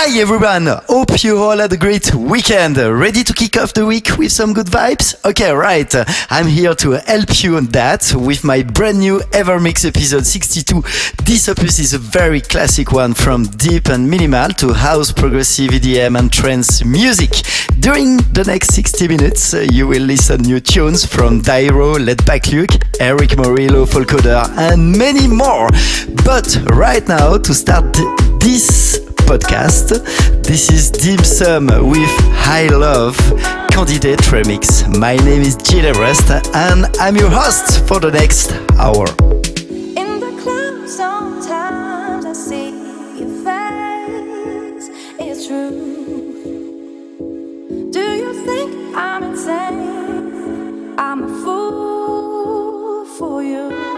Hi everyone, hope you all had a great weekend. Ready to kick off the week with some good vibes? Okay, right. I'm here to help you on that with my brand new Evermix episode 62. This opus is a very classic one from deep and minimal to house, progressive EDM and trance music. During the next 60 minutes, uh, you will listen new tunes from Deorro, Let Back Luke, Erick Morillo, Folkoder and many more. But right now, to start this podcast. This is Dim Sum with High Love Candidate Remix. My name is Gil Everest and I'm your host for the next hour. In the club, sometimes I see your face. It's true. Do you think I'm insane? I'm a fool for you.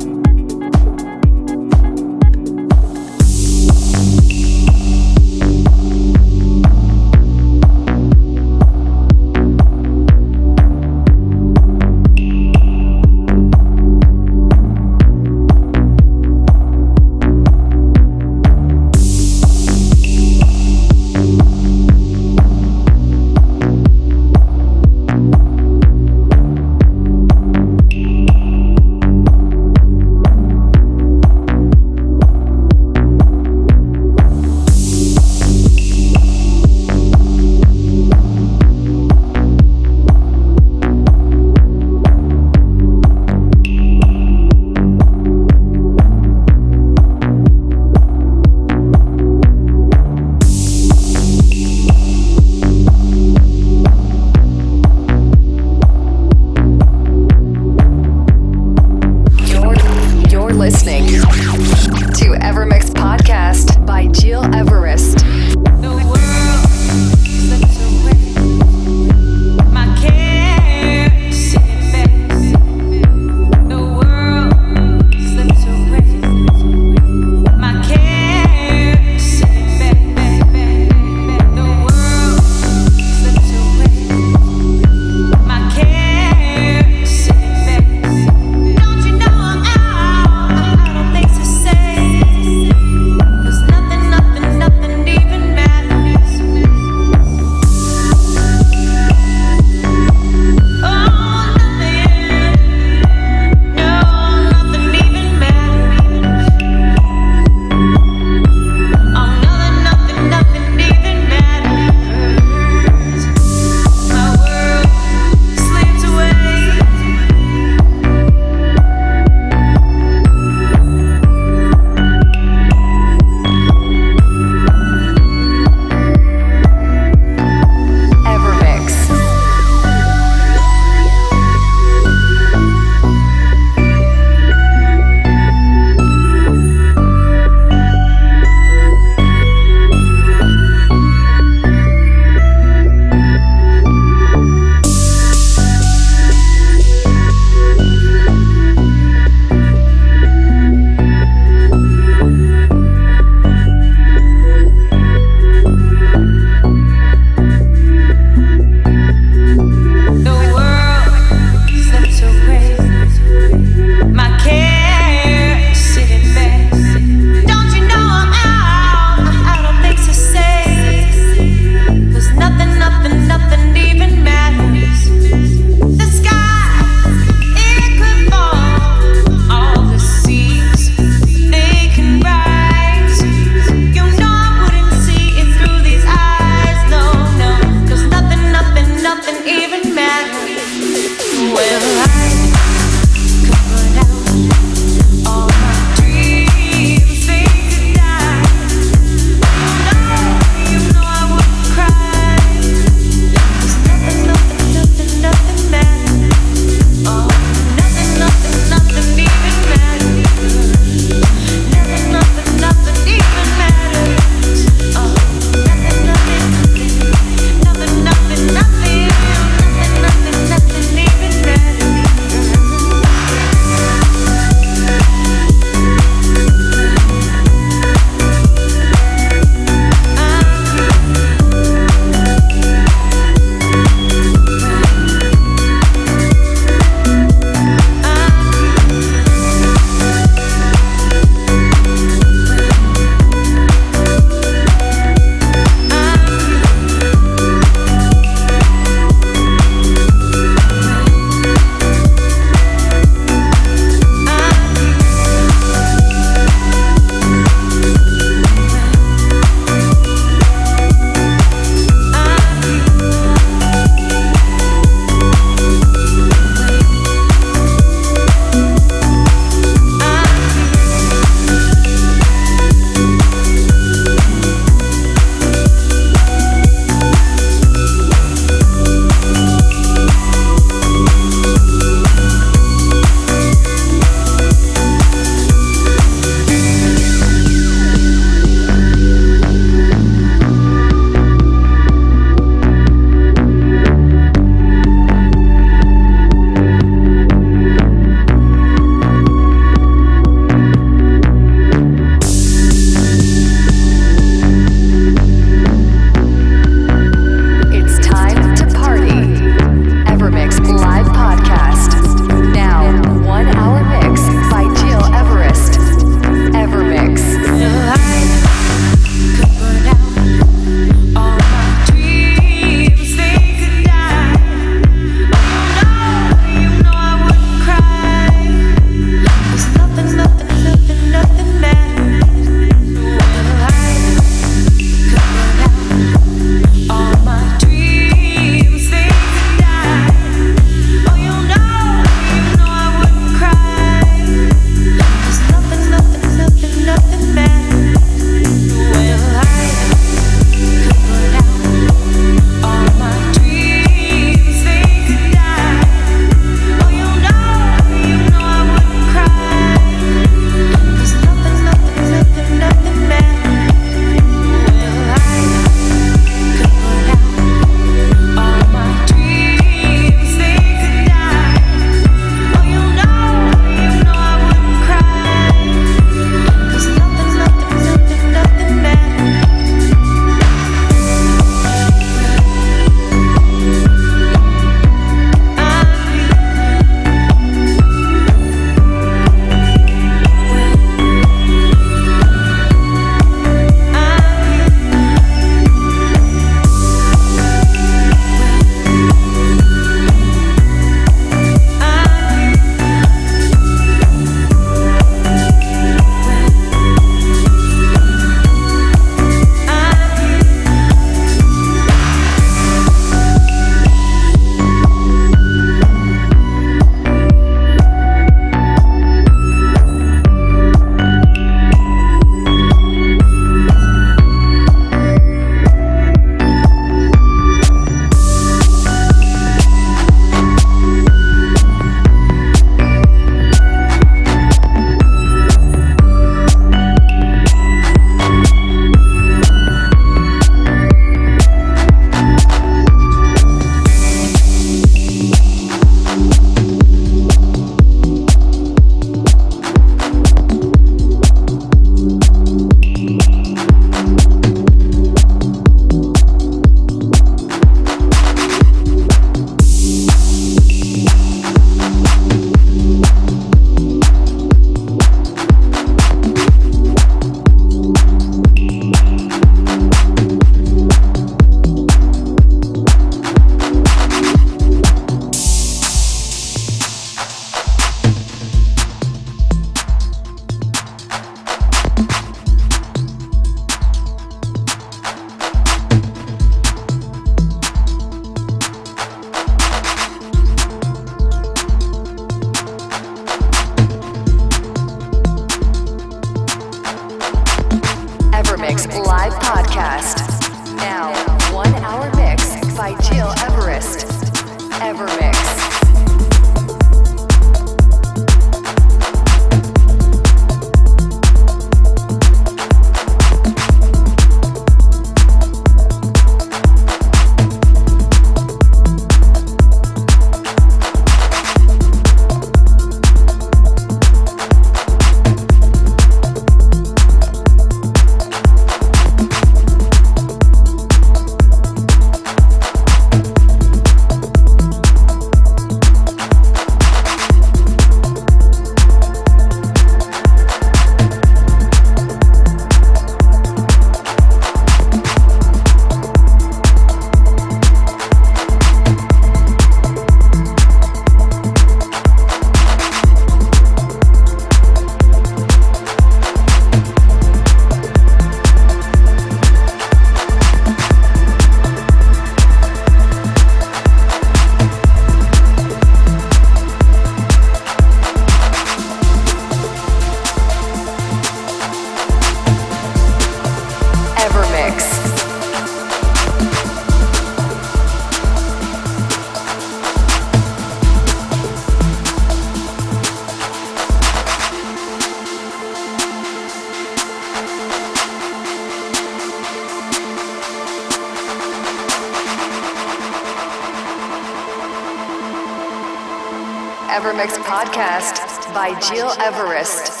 Evermix podcast by Gil Everest.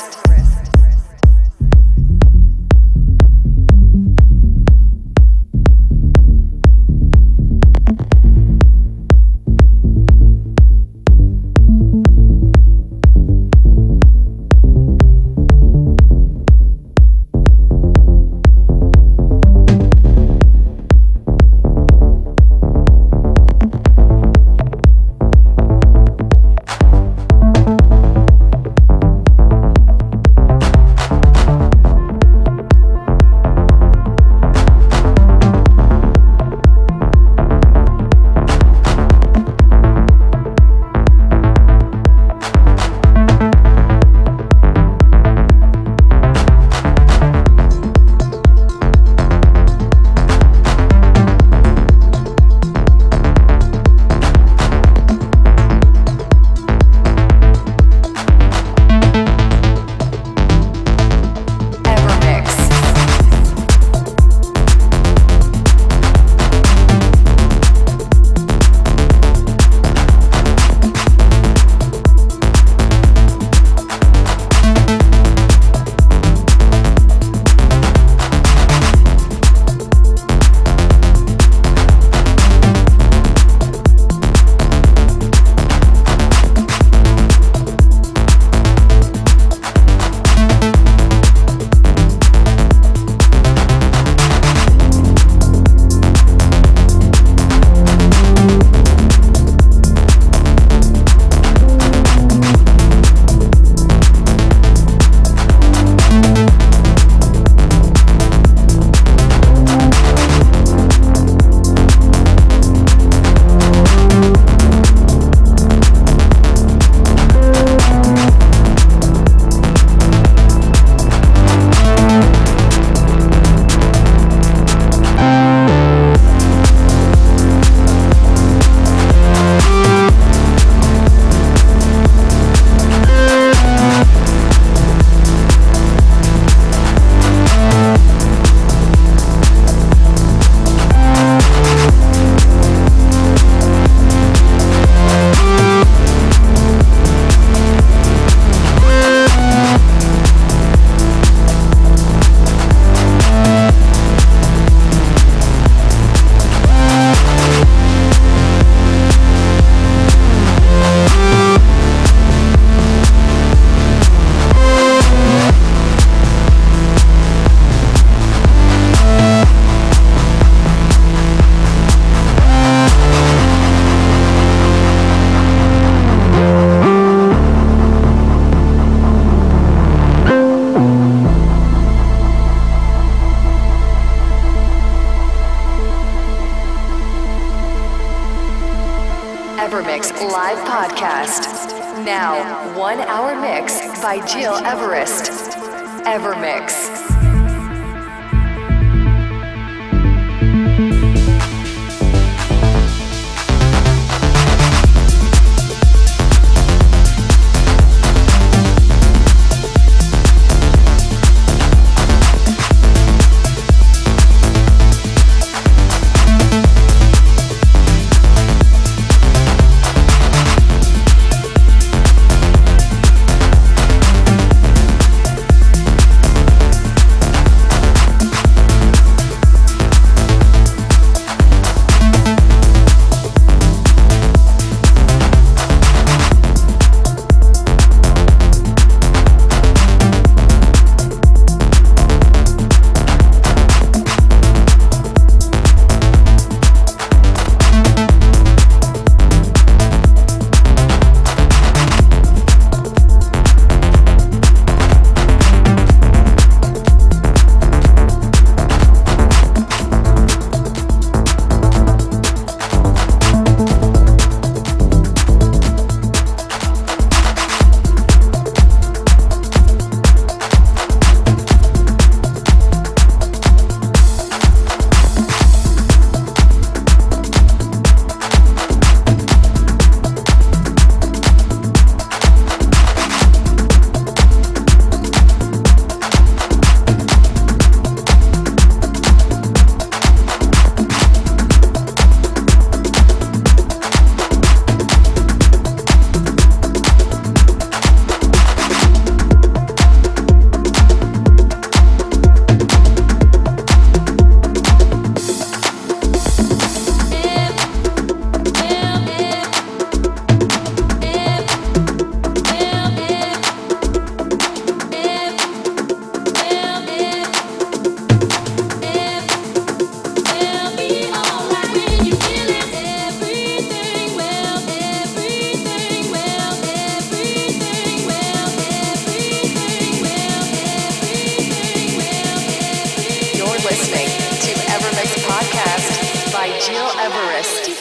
Gil Everest.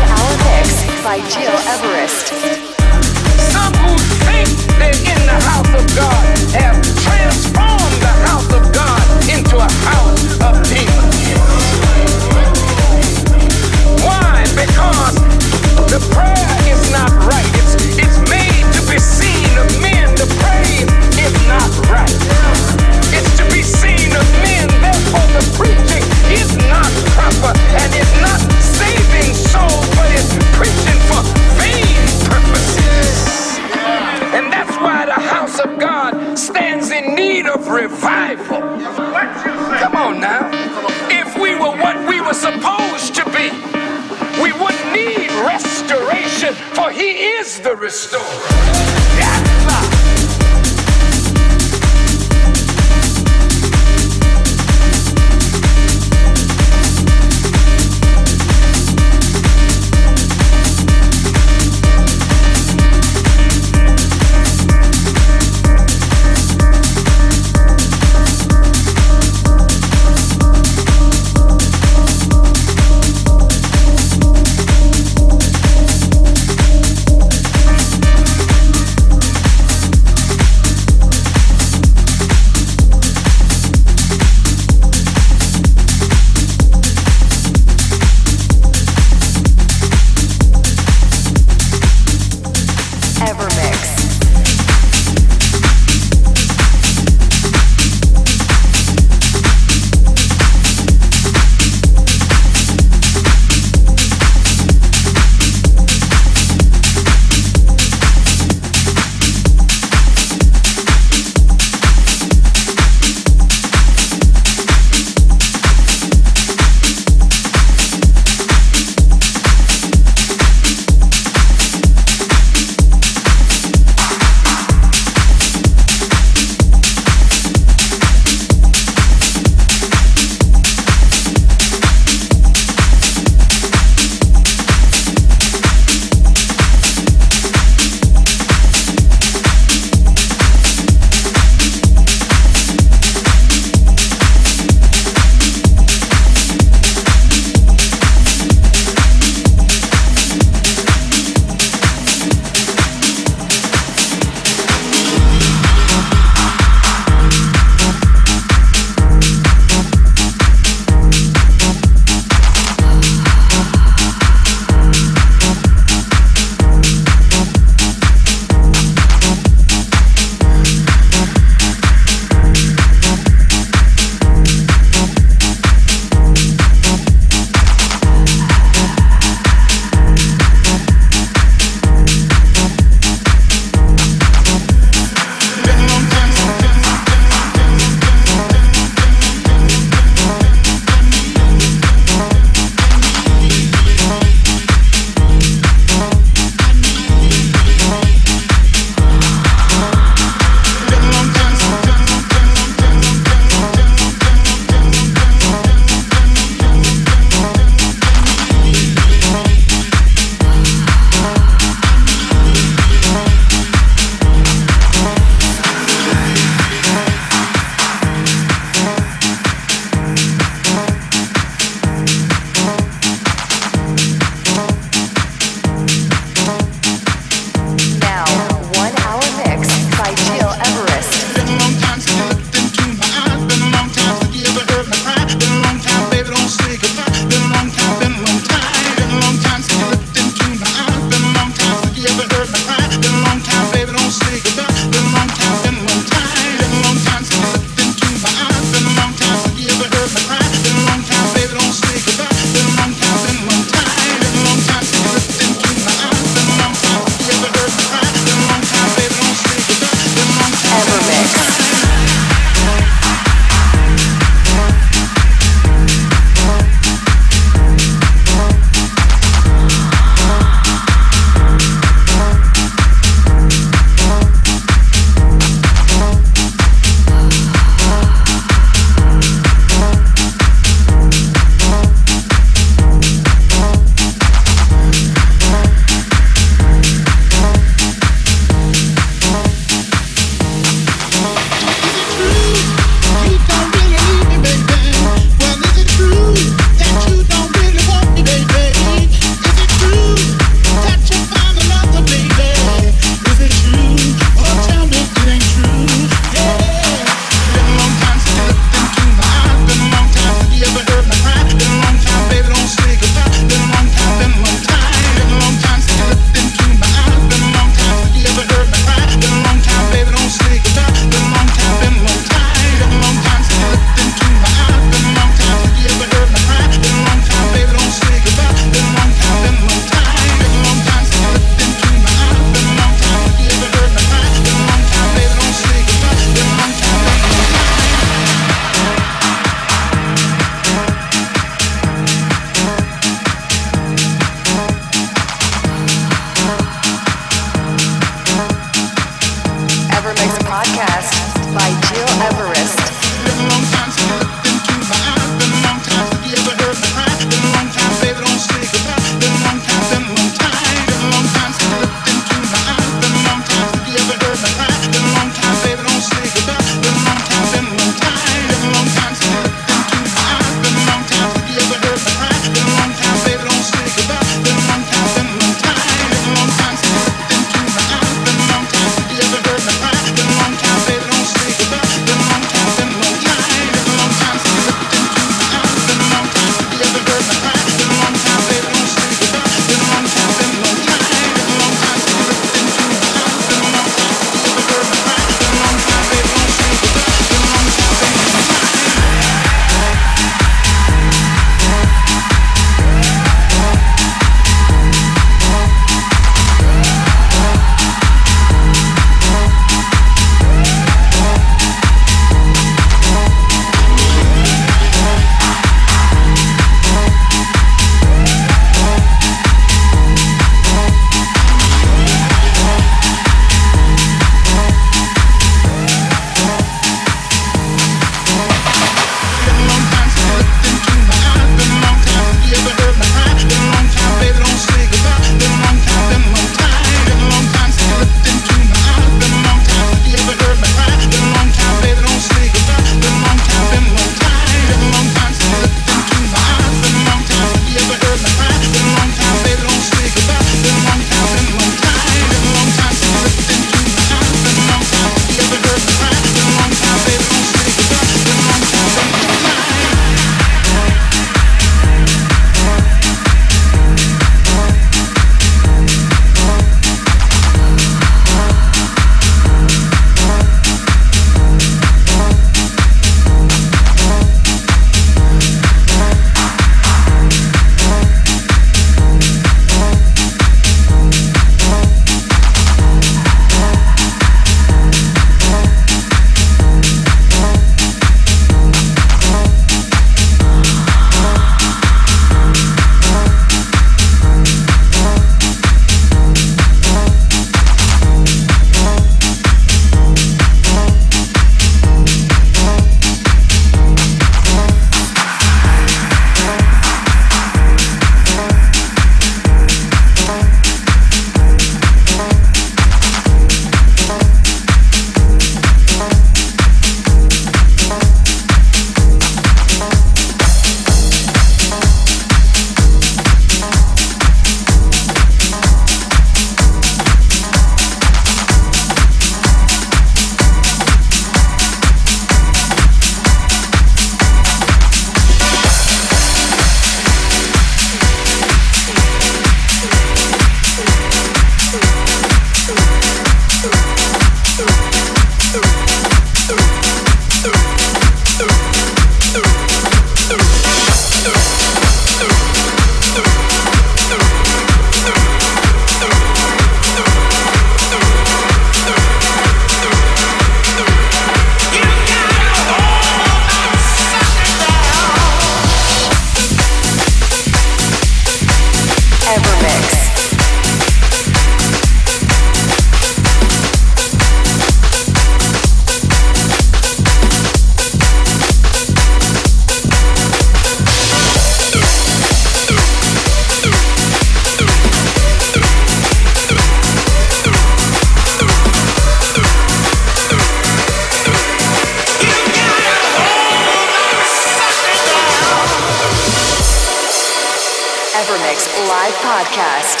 Evermix live podcast.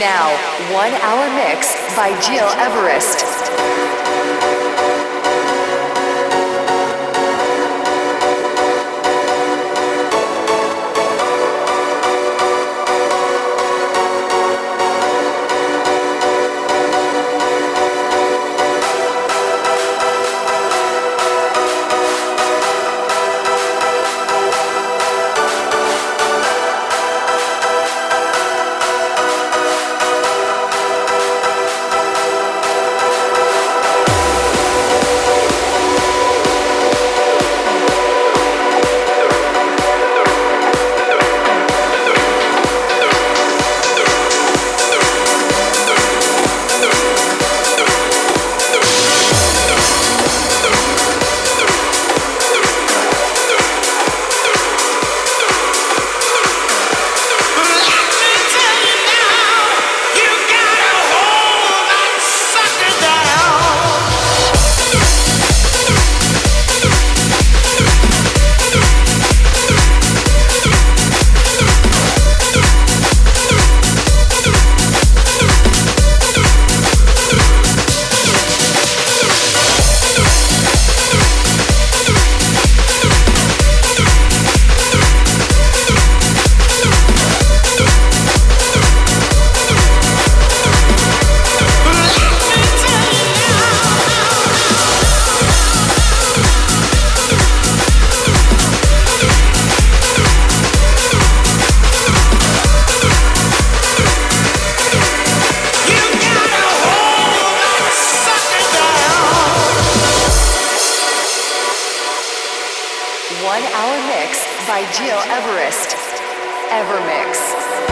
Now, one hour mix by Gil Everest. One hour mix by Gil Everest. Evermix.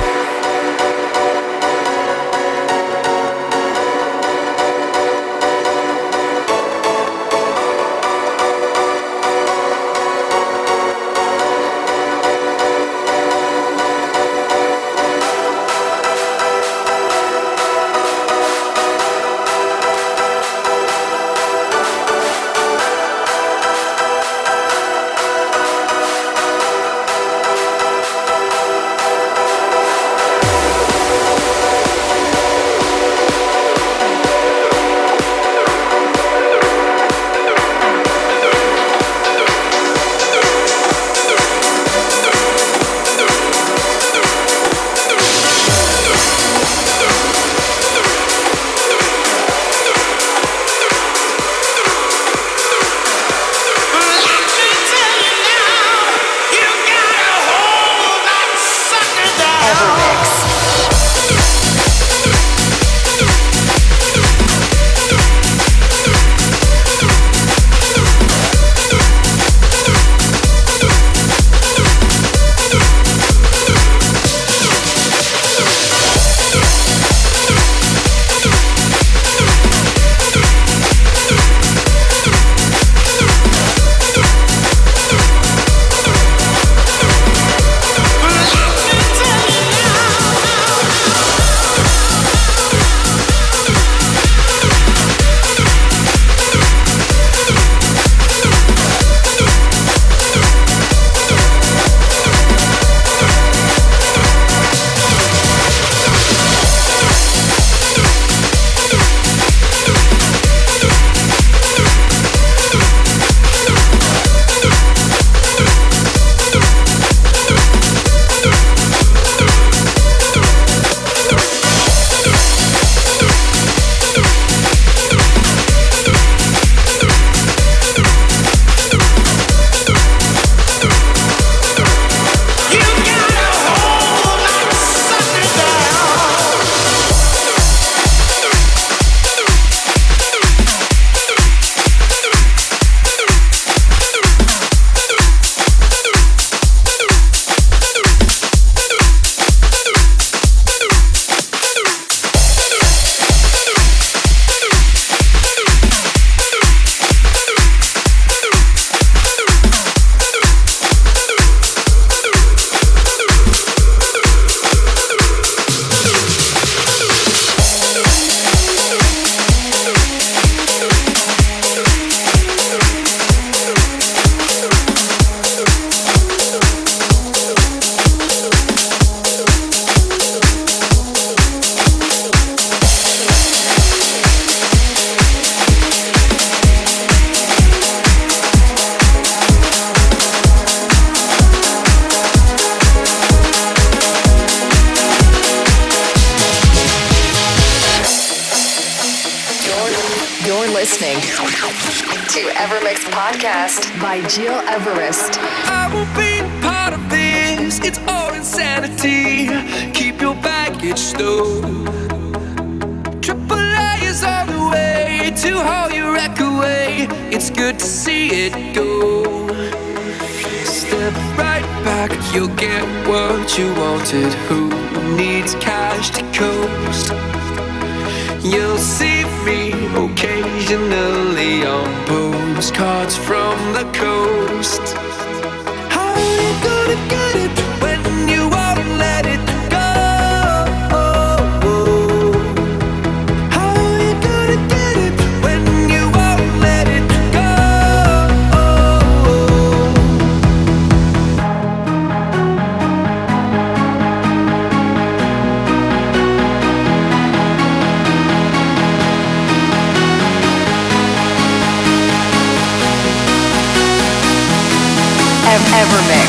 you'll get what you wanted. Who needs cash to coast? You'll see me occasionally on postcards from the coast. How are you gonna go? ever made.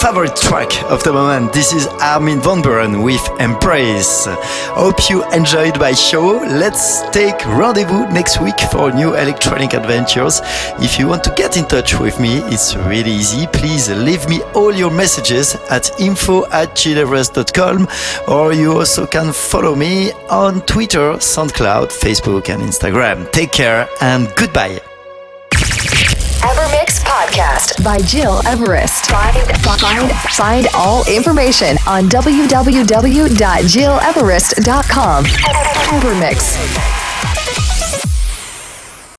Favorite track of the moment. This is Armin van Buuren with Embrace. Hope you enjoyed my show. Let's take rendezvous next week for new electronic adventures. If you want to get in touch with me, it's really easy. Please leave me all your messages at info at gileverest.com or you also can follow me on Twitter, SoundCloud, Facebook, and Instagram. Take care and goodbye. Podcast by Gil Everest. Find, find, find all information on www.gileverest.com. Evermix.